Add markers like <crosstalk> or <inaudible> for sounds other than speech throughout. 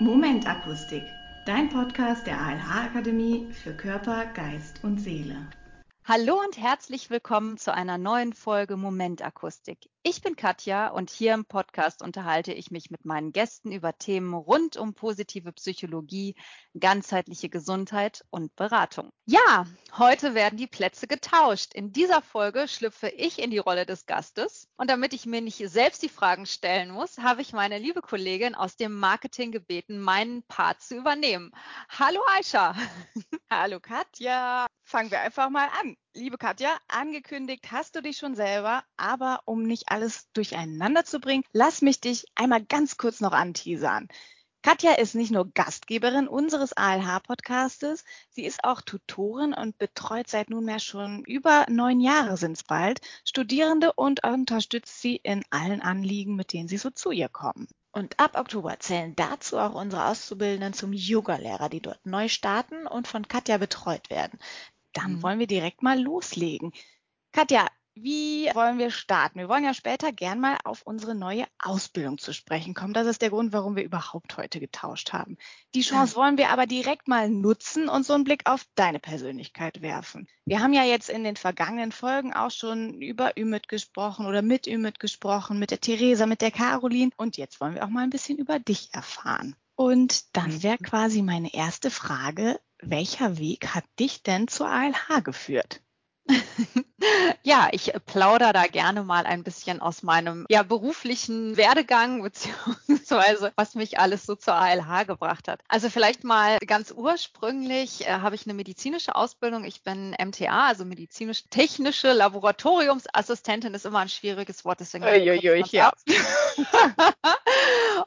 Momentakustik, dein Podcast der ALH Akademie für Körper, Geist und Seele. Hallo und herzlich willkommen zu einer neuen Folge Momentakustik. Ich bin Katja und hier im Podcast unterhalte ich mich mit meinen Gästen über Themen rund um positive Psychologie, ganzheitliche Gesundheit und Beratung. Ja, heute werden die Plätze getauscht. In dieser Folge schlüpfe ich in die Rolle des Gastes und damit ich mir nicht selbst die Fragen stellen muss, habe ich meine liebe Kollegin aus dem Marketing gebeten, meinen Part zu übernehmen. Hallo Aisha. Hallo Katja. Fangen wir einfach mal an. Liebe Katja, angekündigt hast du dich schon selber, aber um nicht alles durcheinander zu bringen, lass mich dich einmal ganz kurz noch anteasern. Katja ist nicht nur Gastgeberin unseres ALH-Podcastes, sie ist auch Tutorin und betreut seit nunmehr schon über neun Jahre sind es bald Studierende und unterstützt sie in allen Anliegen, mit denen sie so zu ihr kommen. Und ab Oktober zählen dazu auch unsere Auszubildenden zum Yoga-Lehrer, die dort neu starten und von Katja betreut werden. Dann mhm. wollen wir direkt mal loslegen. Katja, wie wollen wir starten? Wir wollen ja später gern mal auf unsere neue Ausbildung zu sprechen kommen. Das ist der Grund, warum wir überhaupt heute getauscht haben. Die Chance wollen wir aber direkt mal nutzen und so einen Blick auf deine Persönlichkeit werfen. Wir haben ja jetzt in den vergangenen Folgen auch schon über Ümit gesprochen oder mit Ümit gesprochen, mit der Theresa, mit der Caroline. Und jetzt wollen wir auch mal ein bisschen über dich erfahren. Und dann wäre quasi meine erste Frage, welcher Weg hat dich denn zur ALH geführt? <laughs> Ja, ich plaudere da gerne mal ein bisschen aus meinem ja, beruflichen Werdegang beziehungsweise was mich alles so zur ALH gebracht hat. Also vielleicht mal ganz ursprünglich äh, habe ich eine medizinische Ausbildung. Ich bin MTA, also medizinisch-technische Laboratoriumsassistentin, ist immer ein schwieriges Wort, deswegen. Uiuiui, ja. <laughs> <laughs>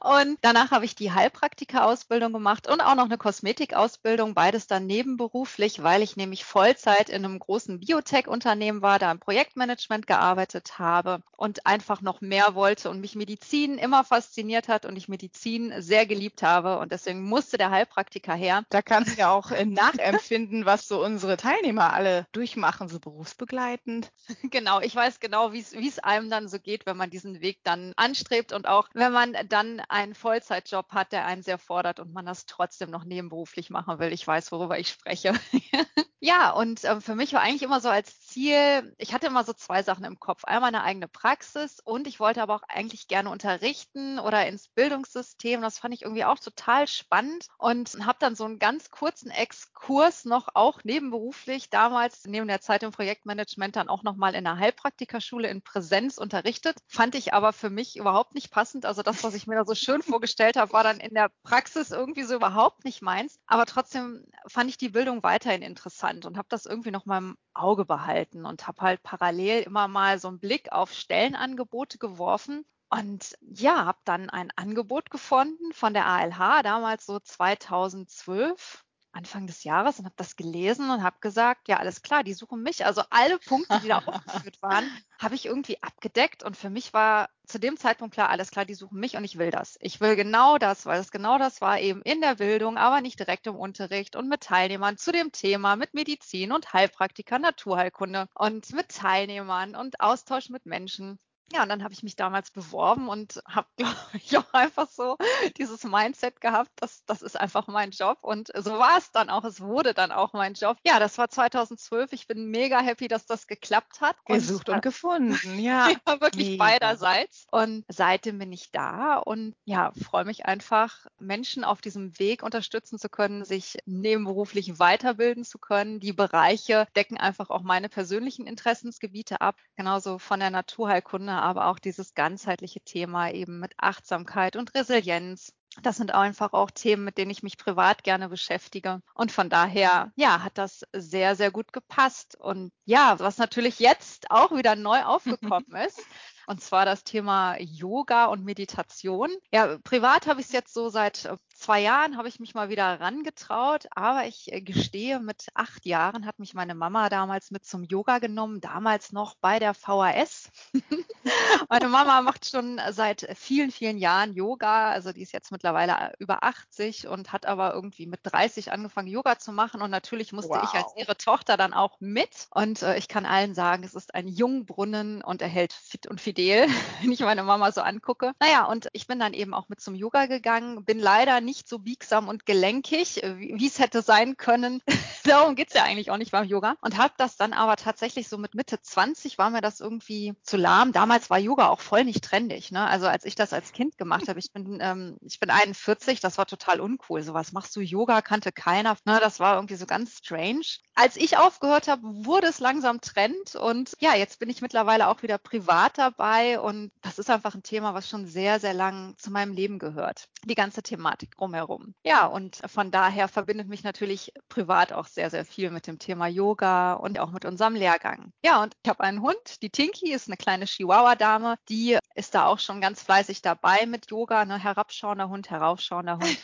und danach habe ich die Heilpraktika-Ausbildung gemacht und auch noch eine Kosmetikausbildung, beides dann nebenberuflich, weil ich nämlich Vollzeit in einem großen Biotech-Unternehmen war, da im Projektmanagement gearbeitet habe und einfach noch mehr wollte und mich Medizin immer fasziniert hat und ich Medizin sehr geliebt habe und deswegen musste der Heilpraktiker her. Da kannst du ja auch nachempfinden, was so unsere Teilnehmer alle durchmachen, so berufsbegleitend. <laughs> Genau, ich weiß genau, wie es einem dann so geht, wenn man diesen Weg dann anstrebt und auch wenn man dann einen Vollzeitjob hat, der einen sehr fordert und man das trotzdem noch nebenberuflich machen will. Ich weiß, worüber ich spreche. <laughs> ja, und äh, für mich war eigentlich immer so als Ziel, ich hatte immer so zwei Sachen im Kopf. Einmal eine eigene Praxis und ich wollte aber auch eigentlich gerne unterrichten oder ins Bildungssystem. Das fand ich irgendwie auch total spannend und habe dann so einen ganz kurzen Exkurs noch auch nebenberuflich damals neben der Zeit im Projektmanagement dann auch nochmal in der Heilpraktikerschule in Präsenz unterrichtet. Fand ich aber für mich überhaupt nicht passend. Also das, was ich mir da so schön vorgestellt habe, war dann in der Praxis irgendwie so überhaupt nicht meins. Aber trotzdem fand ich die Bildung weiterhin interessant und habe das irgendwie noch mal im Auge behalten und habe halt parallel immer mal so einen Blick auf Stellenangebote geworfen und ja, habe dann ein Angebot gefunden von der ALH, damals so 2012, Anfang des Jahres und habe das gelesen und habe gesagt, ja, alles klar, die suchen mich. Also alle Punkte, die da aufgeführt waren, habe ich irgendwie abgedeckt und für mich war zu dem Zeitpunkt klar, alles klar, die suchen mich und ich will das. Ich will genau das, weil es genau das war, eben in der Bildung, aber nicht direkt im Unterricht und mit Teilnehmern zu dem Thema, mit Medizin und Heilpraktika, Naturheilkunde und mit Teilnehmern und Austausch mit Menschen. Ja, und dann habe ich mich damals beworben und habe, <laughs> glaube ich, auch einfach so dieses Mindset gehabt, dass das ist einfach mein Job. Und so war es dann auch. Es wurde dann auch mein Job. Ja, das war 2012. Ich bin mega happy, dass das geklappt hat. Gesucht und, und <laughs> gefunden, ja. ja wirklich mega. beiderseits. Und seitdem bin ich da und ja, freue mich einfach, Menschen auf diesem Weg unterstützen zu können, sich nebenberuflich weiterbilden zu können. Die Bereiche decken einfach auch meine persönlichen Interessensgebiete ab, genauso von der Naturheilkunde aber auch dieses ganzheitliche Thema eben mit Achtsamkeit und Resilienz. Das sind einfach auch Themen, mit denen ich mich privat gerne beschäftige. Und von daher, ja, hat das sehr, sehr gut gepasst. Und ja, was natürlich jetzt auch wieder neu <laughs> aufgekommen ist, und zwar das Thema Yoga und Meditation. Ja, privat habe ich es jetzt so seit äh, zwei Jahren habe ich mich mal wieder rangetraut, aber ich äh, gestehe, mit acht Jahren hat mich meine Mama damals mit zum Yoga genommen, damals noch bei der VHS. <laughs> meine Mama macht schon seit vielen, vielen Jahren Yoga, also die ist jetzt mittlerweile äh, über 80 und hat aber irgendwie mit 30 angefangen, Yoga zu machen und natürlich musste wow. ich als ihre Tochter dann auch mit und äh, ich kann allen sagen, es ist ein Jungbrunnen und er hält fit und fidel, <laughs> wenn ich meine Mama so angucke. Naja, und ich bin dann eben auch mit zum Yoga gegangen, bin leider nicht nicht so biegsam und gelenkig, äh, wie es hätte sein können. <laughs> Darum geht's ja eigentlich auch nicht beim Yoga. Und habe das dann aber tatsächlich so mit Mitte 20 war mir das irgendwie zu lahm. Damals war Yoga auch voll nicht trendig. Ne? Also als ich das als Kind gemacht habe, ich bin, ähm, ich bin 41, das war total uncool. So was machst du Yoga, kannte keiner. Ne? Das war irgendwie so ganz strange. Als ich aufgehört habe, wurde es langsam Trend und ja, jetzt bin ich mittlerweile auch wieder privat dabei und das ist einfach ein Thema, was schon sehr, sehr lang zu meinem Leben gehört. Die ganze Thematik drumherum. Ja, und von daher verbindet mich natürlich privat auch sehr, sehr viel mit dem Thema Yoga und auch mit unserem Lehrgang. Ja, und ich habe einen Hund, die Tinky ist eine kleine Chihuahua-Dame, die ist da auch schon ganz fleißig dabei mit Yoga, ne? herabschauender Hund, heraufschauender Hund.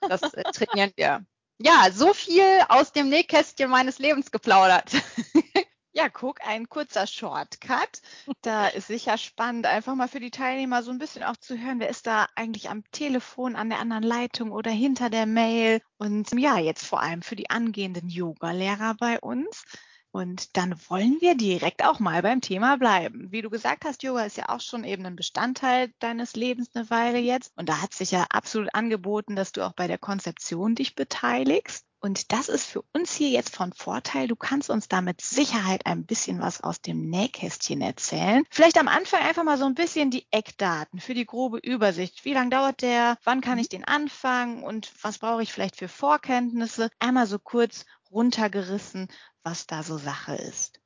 Das äh, trainieren wir. Ja, so viel aus dem Nähkästchen meines Lebens geplaudert. <laughs> Ja, guck, ein kurzer Shortcut. Da <laughs> ist sicher spannend, einfach mal für die Teilnehmer so ein bisschen auch zu hören, wer ist da eigentlich am Telefon, an der anderen Leitung oder hinter der Mail. Und ja, jetzt vor allem für die angehenden Yoga-Lehrer bei uns. Und dann wollen wir direkt auch mal beim Thema bleiben. Wie du gesagt hast, Yoga ist ja auch schon eben ein Bestandteil deines Lebens eine Weile jetzt. Und da hat sich ja absolut angeboten, dass du auch bei der Konzeption dich beteiligst. Und das ist für uns hier jetzt von Vorteil. Du kannst uns da mit Sicherheit ein bisschen was aus dem Nähkästchen erzählen. Vielleicht am Anfang einfach mal so ein bisschen die Eckdaten für die grobe Übersicht. Wie lange dauert der? Wann kann ich den anfangen? Und was brauche ich vielleicht für Vorkenntnisse? Einmal so kurz runtergerissen, was da so Sache ist.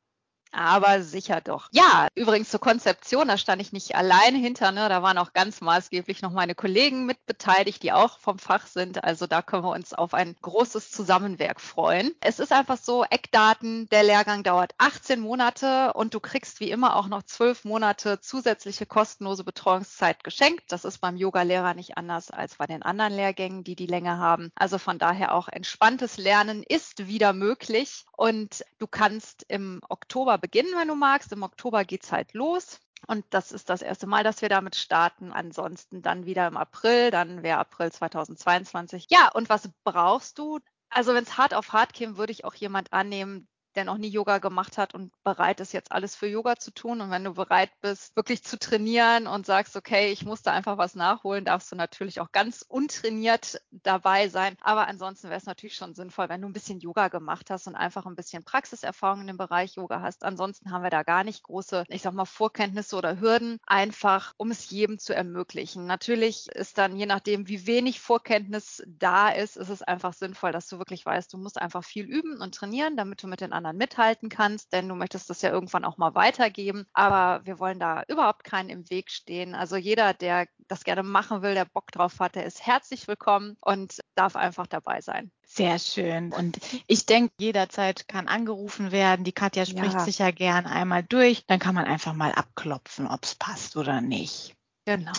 Aber sicher doch. Ja, übrigens zur Konzeption, da stand ich nicht alleine hinter. Ne? Da waren auch ganz maßgeblich noch meine Kollegen mit beteiligt, die auch vom Fach sind. Also da können wir uns auf ein großes Zusammenwerk freuen. Es ist einfach so, Eckdaten, der Lehrgang dauert 18 Monate und du kriegst wie immer auch noch 12 Monate zusätzliche kostenlose Betreuungszeit geschenkt. Das ist beim Yoga-Lehrer nicht anders als bei den anderen Lehrgängen, die die Länge haben. Also von daher auch entspanntes Lernen ist wieder möglich und du kannst im Oktober beginnen, wenn du magst. Im Oktober geht's halt los. Und das ist das erste Mal, dass wir damit starten. Ansonsten dann wieder im April, dann wäre April 2022. Ja, und was brauchst du? Also wenn es hart auf hart käme, würde ich auch jemand annehmen, der noch nie Yoga gemacht hat und bereit ist, jetzt alles für Yoga zu tun. Und wenn du bereit bist, wirklich zu trainieren und sagst, okay, ich muss da einfach was nachholen, darfst du natürlich auch ganz untrainiert dabei sein. Aber ansonsten wäre es natürlich schon sinnvoll, wenn du ein bisschen Yoga gemacht hast und einfach ein bisschen Praxiserfahrung in dem Bereich Yoga hast. Ansonsten haben wir da gar nicht große, ich sag mal, Vorkenntnisse oder Hürden, einfach um es jedem zu ermöglichen. Natürlich ist dann, je nachdem, wie wenig Vorkenntnis da ist, ist es einfach sinnvoll, dass du wirklich weißt, du musst einfach viel üben und trainieren, damit du mit den anderen anderen mithalten kannst, denn du möchtest das ja irgendwann auch mal weitergeben. Aber wir wollen da überhaupt keinen im Weg stehen. Also jeder, der das gerne machen will, der Bock drauf hat, der ist herzlich willkommen und darf einfach dabei sein. Sehr schön. Und ich denke, jederzeit kann angerufen werden. Die Katja spricht ja. sich ja gern einmal durch. Dann kann man einfach mal abklopfen, ob es passt oder nicht. Genau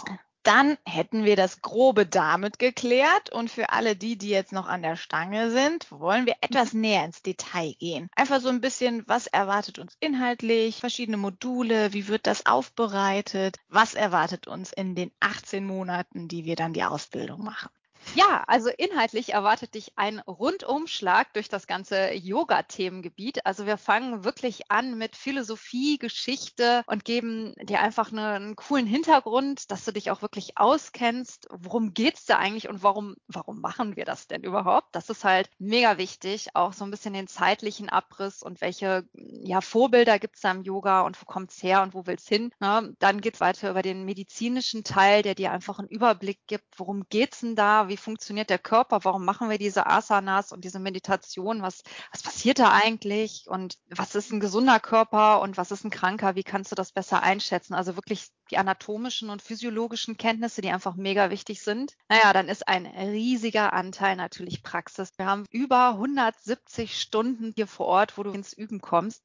dann hätten wir das Grobe damit geklärt. Und für alle die, die jetzt noch an der Stange sind, wollen wir etwas näher ins Detail gehen. Einfach so ein bisschen, was erwartet uns inhaltlich, verschiedene Module, wie wird das aufbereitet, was erwartet uns in den 18 Monaten, die wir dann die Ausbildung machen. Ja, also inhaltlich erwartet dich ein Rundumschlag durch das ganze Yoga-Themengebiet. Also wir fangen wirklich an mit Philosophie, Geschichte und geben dir einfach eine, einen coolen Hintergrund, dass du dich auch wirklich auskennst. Worum geht's da eigentlich und warum, warum machen wir das denn überhaupt? Das ist halt mega wichtig. Auch so ein bisschen den zeitlichen Abriss und welche ja, Vorbilder gibt's da im Yoga und wo kommt's her und wo will's hin? Ne? Dann geht's weiter über den medizinischen Teil, der dir einfach einen Überblick gibt. Worum geht's denn da? Wie wie funktioniert der Körper, warum machen wir diese Asanas und diese Meditation, was, was passiert da eigentlich und was ist ein gesunder Körper und was ist ein kranker, wie kannst du das besser einschätzen? Also wirklich die anatomischen und physiologischen Kenntnisse, die einfach mega wichtig sind. Naja, dann ist ein riesiger Anteil natürlich Praxis. Wir haben über 170 Stunden hier vor Ort, wo du ins Üben kommst.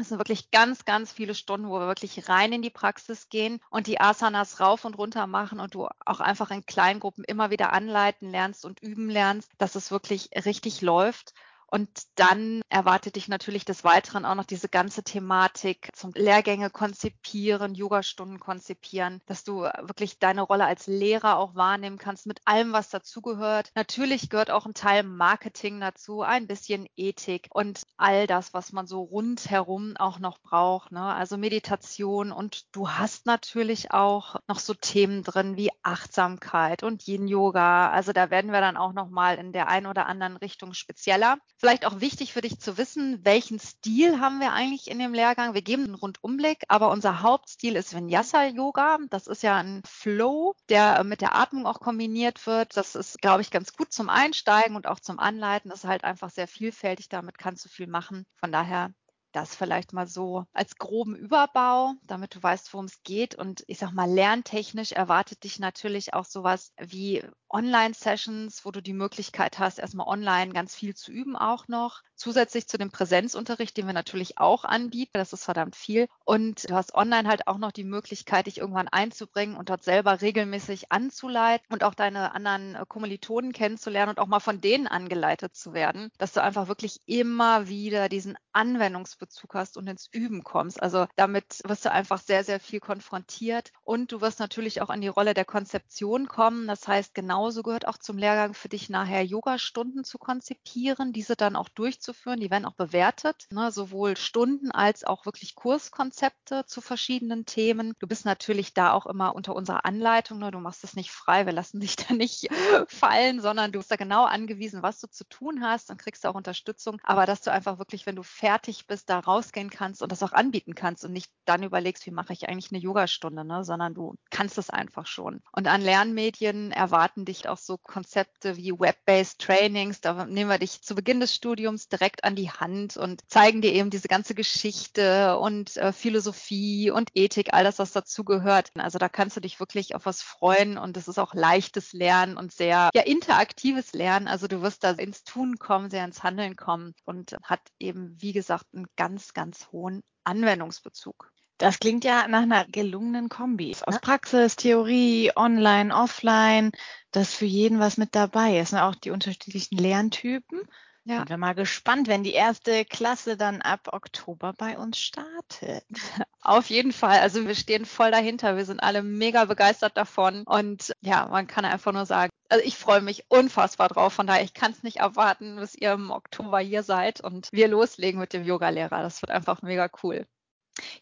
Es sind wirklich ganz, ganz viele Stunden, wo wir wirklich rein in die Praxis gehen und die Asanas rauf und runter machen und du auch einfach in Kleingruppen immer wieder anleiten lernst und üben lernst, dass es wirklich richtig läuft. Und dann erwartet dich natürlich des Weiteren auch noch diese ganze Thematik zum Lehrgänge konzipieren, Yogastunden konzipieren, dass du wirklich deine Rolle als Lehrer auch wahrnehmen kannst mit allem, was dazugehört. Natürlich gehört auch ein Teil Marketing dazu, ein bisschen Ethik und all das, was man so rundherum auch noch braucht. Ne? Also Meditation und du hast natürlich auch noch so Themen drin wie Achtsamkeit und Yin Yoga. Also da werden wir dann auch noch mal in der einen oder anderen Richtung spezieller. Vielleicht auch wichtig für dich zu wissen, welchen Stil haben wir eigentlich in dem Lehrgang? Wir geben einen Rundumblick, aber unser Hauptstil ist Vinyasa Yoga. Das ist ja ein Flow, der mit der Atmung auch kombiniert wird. Das ist, glaube ich, ganz gut zum Einsteigen und auch zum Anleiten. Das ist halt einfach sehr vielfältig. Damit kannst du viel machen. Von daher das vielleicht mal so als groben Überbau, damit du weißt, worum es geht. Und ich sag mal, lerntechnisch erwartet dich natürlich auch sowas wie Online-Sessions, wo du die Möglichkeit hast, erstmal online ganz viel zu üben auch noch. Zusätzlich zu dem Präsenzunterricht, den wir natürlich auch anbieten. Das ist verdammt viel. Und du hast online halt auch noch die Möglichkeit, dich irgendwann einzubringen und dort selber regelmäßig anzuleiten und auch deine anderen Kommilitonen kennenzulernen und auch mal von denen angeleitet zu werden, dass du einfach wirklich immer wieder diesen Anwendungsbezug hast und ins Üben kommst. Also damit wirst du einfach sehr, sehr viel konfrontiert und du wirst natürlich auch an die Rolle der Konzeption kommen. Das heißt, genau genauso gehört auch zum Lehrgang für dich nachher Yoga-Stunden zu konzipieren, diese dann auch durchzuführen. Die werden auch bewertet, ne, sowohl Stunden als auch wirklich Kurskonzepte zu verschiedenen Themen. Du bist natürlich da auch immer unter unserer Anleitung. Ne, du machst es nicht frei, wir lassen dich <laughs> da nicht fallen, sondern du bist da genau angewiesen, was du zu tun hast und kriegst auch Unterstützung. Aber dass du einfach wirklich, wenn du fertig bist, da rausgehen kannst und das auch anbieten kannst und nicht dann überlegst, wie mache ich eigentlich eine Yogastunde, ne, sondern du kannst es einfach schon. Und an Lernmedien erwarten dich auch so Konzepte wie Web-based Trainings. Da nehmen wir dich zu Beginn des Studiums direkt an die Hand und zeigen dir eben diese ganze Geschichte und äh, Philosophie und Ethik, all das, was dazugehört. Also da kannst du dich wirklich auf was freuen und es ist auch leichtes Lernen und sehr ja, interaktives Lernen. Also du wirst da ins Tun kommen, sehr ins Handeln kommen und hat eben, wie gesagt, einen ganz, ganz hohen Anwendungsbezug. Das klingt ja nach einer gelungenen Kombi. Aus Praxis, Theorie, online, offline, dass für jeden was mit dabei ist. Ne? auch die unterschiedlichen Lerntypen. Ja. Sind wir mal gespannt, wenn die erste Klasse dann ab Oktober bei uns startet. <laughs> Auf jeden Fall. Also wir stehen voll dahinter. Wir sind alle mega begeistert davon. Und ja, man kann einfach nur sagen, also ich freue mich unfassbar drauf. Von daher, ich kann es nicht erwarten, bis ihr im Oktober hier seid und wir loslegen mit dem Yoga-Lehrer. Das wird einfach mega cool.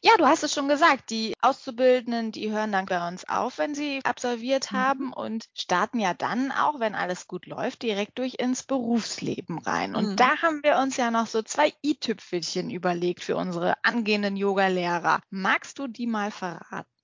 Ja, du hast es schon gesagt. Die Auszubildenden, die hören dann bei uns auf, wenn sie absolviert mhm. haben und starten ja dann auch, wenn alles gut läuft, direkt durch ins Berufsleben rein. Und mhm. da haben wir uns ja noch so zwei i-Tüpfelchen überlegt für unsere angehenden Yoga-Lehrer. Magst du die mal verraten?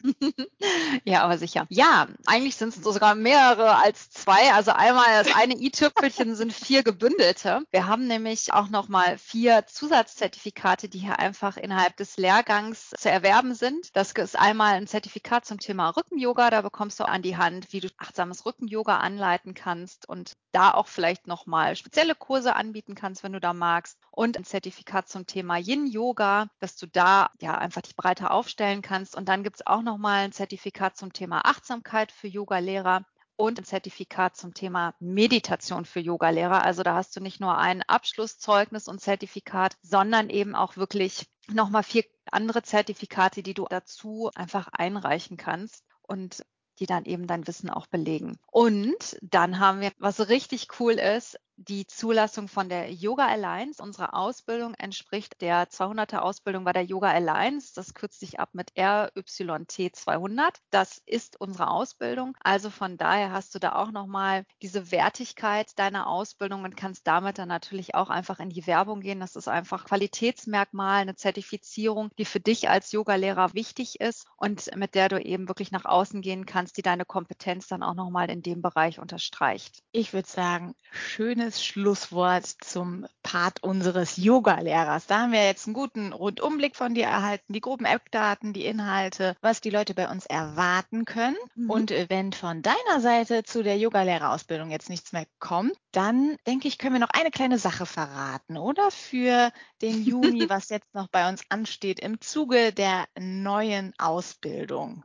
Ja, aber sicher. Ja, eigentlich sind es sogar mehrere als zwei. Also einmal das eine i-Tüpfelchen sind vier gebündelte. Wir haben nämlich auch nochmal vier Zusatzzertifikate, die hier einfach innerhalb des Lehrgangs zu erwerben sind. Das ist einmal ein Zertifikat zum Thema Rücken-Yoga. Da bekommst du an die Hand, wie du achtsames Rücken-Yoga anleiten kannst und da auch vielleicht nochmal spezielle Kurse anbieten kannst, wenn du da magst. Und ein Zertifikat zum Thema Yin-Yoga, dass du da ja einfach dich breiter aufstellen kannst. Und dann gibt es auch noch nochmal ein Zertifikat zum Thema Achtsamkeit für Yogalehrer und ein Zertifikat zum Thema Meditation für Yogalehrer. Also da hast du nicht nur ein Abschlusszeugnis und Zertifikat, sondern eben auch wirklich nochmal vier andere Zertifikate, die du dazu einfach einreichen kannst. Und die dann eben dein Wissen auch belegen. Und dann haben wir, was richtig cool ist, die Zulassung von der Yoga Alliance. Unsere Ausbildung entspricht der 200er Ausbildung bei der Yoga Alliance. Das kürzt sich ab mit RYT 200. Das ist unsere Ausbildung. Also von daher hast du da auch nochmal diese Wertigkeit deiner Ausbildung und kannst damit dann natürlich auch einfach in die Werbung gehen. Das ist einfach Qualitätsmerkmal, eine Zertifizierung, die für dich als Yogalehrer wichtig ist und mit der du eben wirklich nach außen gehen kannst, die deine Kompetenz dann auch nochmal in dem Bereich unterstreicht. Ich würde sagen, schöne schönes Schlusswort zum Part unseres Yoga-Lehrers. Da haben wir jetzt einen guten Rundumblick von dir erhalten, die groben Eckdaten, die Inhalte, was die Leute bei uns erwarten können. Mhm. Und wenn von deiner Seite zu der Yoga-Lehrerausbildung jetzt nichts mehr kommt, dann denke ich, können wir noch eine kleine Sache verraten, oder? Für den <laughs> Juni, was jetzt noch bei uns ansteht im Zuge der neuen Ausbildung.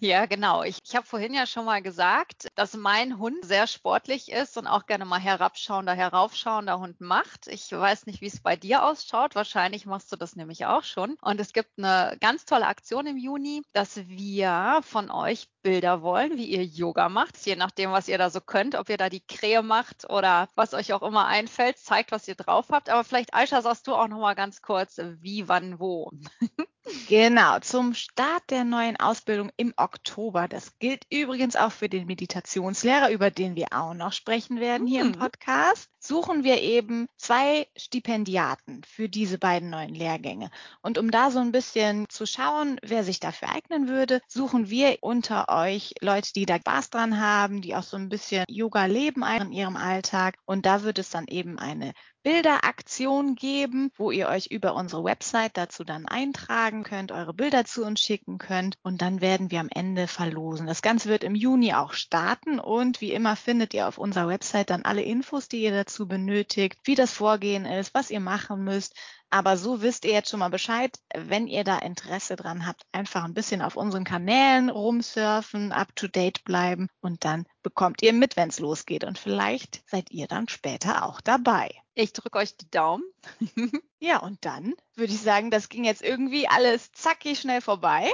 Ja, genau. Ich, ich habe vorhin ja schon mal gesagt, dass mein Hund sehr sportlich ist und auch gerne mal herabschauender, heraufschauender Hund macht. Ich weiß nicht, wie es bei dir ausschaut. Wahrscheinlich machst du das nämlich auch schon. Und es gibt eine ganz tolle Aktion im Juni, dass wir von euch Bilder wollen, wie ihr Yoga macht, je nachdem, was ihr da so könnt, ob ihr da die Krähe macht oder was euch auch immer einfällt, zeigt, was ihr drauf habt. Aber vielleicht, Aisha, sagst du auch noch mal ganz kurz, wie, wann, wo. <laughs> Genau, zum Start der neuen Ausbildung im Oktober. Das gilt übrigens auch für den Meditationslehrer, über den wir auch noch sprechen werden hier im mhm. Podcast. Suchen wir eben zwei Stipendiaten für diese beiden neuen Lehrgänge. Und um da so ein bisschen zu schauen, wer sich dafür eignen würde, suchen wir unter euch Leute, die da Spaß dran haben, die auch so ein bisschen Yoga leben in ihrem Alltag. Und da wird es dann eben eine Bilderaktion geben, wo ihr euch über unsere Website dazu dann eintragen könnt, eure Bilder zu uns schicken könnt und dann werden wir am Ende verlosen. Das Ganze wird im Juni auch starten und wie immer findet ihr auf unserer Website dann alle Infos, die ihr dazu benötigt, wie das Vorgehen ist, was ihr machen müsst. Aber so wisst ihr jetzt schon mal Bescheid, wenn ihr da Interesse dran habt, einfach ein bisschen auf unseren Kanälen rumsurfen, up to date bleiben und dann bekommt ihr mit, wenn es losgeht. Und vielleicht seid ihr dann später auch dabei. Ich drücke euch die Daumen. <laughs> ja, und dann würde ich sagen, das ging jetzt irgendwie alles zackig schnell vorbei.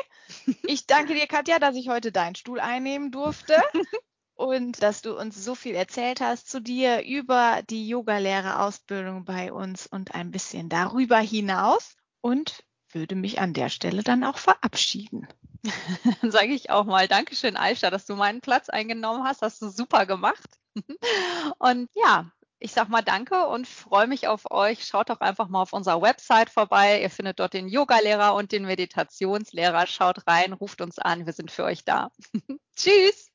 Ich danke dir, Katja, dass ich heute deinen Stuhl einnehmen durfte <laughs> und dass du uns so viel erzählt hast zu dir über die Yogalehrerausbildung bei uns und ein bisschen darüber hinaus und würde mich an der Stelle dann auch verabschieden. <laughs> Dann sage ich auch mal Dankeschön, Aisha, dass du meinen Platz eingenommen hast. Hast du super gemacht. <laughs> Und ja, ich sag mal Danke und freue mich auf euch. Schaut doch einfach mal auf unserer Website vorbei. Ihr findet dort den Yogalehrer und den Meditationslehrer. Schaut rein, ruft uns an. Wir sind für euch da. <laughs> Tschüss.